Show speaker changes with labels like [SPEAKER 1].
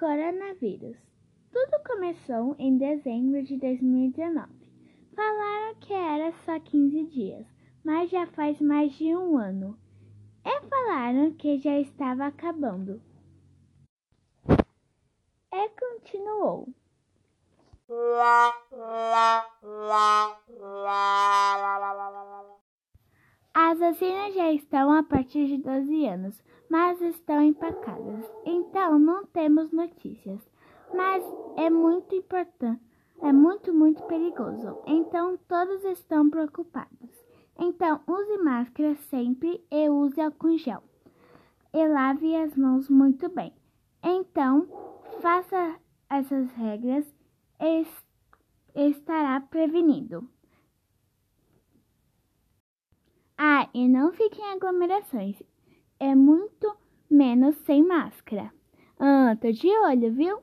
[SPEAKER 1] Coronavírus. Tudo começou em dezembro de 2019. Falaram que era só 15 dias, mas já faz mais de um ano. E falaram que já estava acabando. E continuou. As vacinas já estão a partir de 12 anos, mas estão empacadas, então não temos notícias. Mas é muito importante, é muito, muito perigoso, então todos estão preocupados. Então use máscara sempre e use álcool gel. E lave as mãos muito bem. Então, faça essas regras e estará prevenido. Ah, e não fique em aglomerações. É muito menos sem máscara. Ah, tô de olho, viu?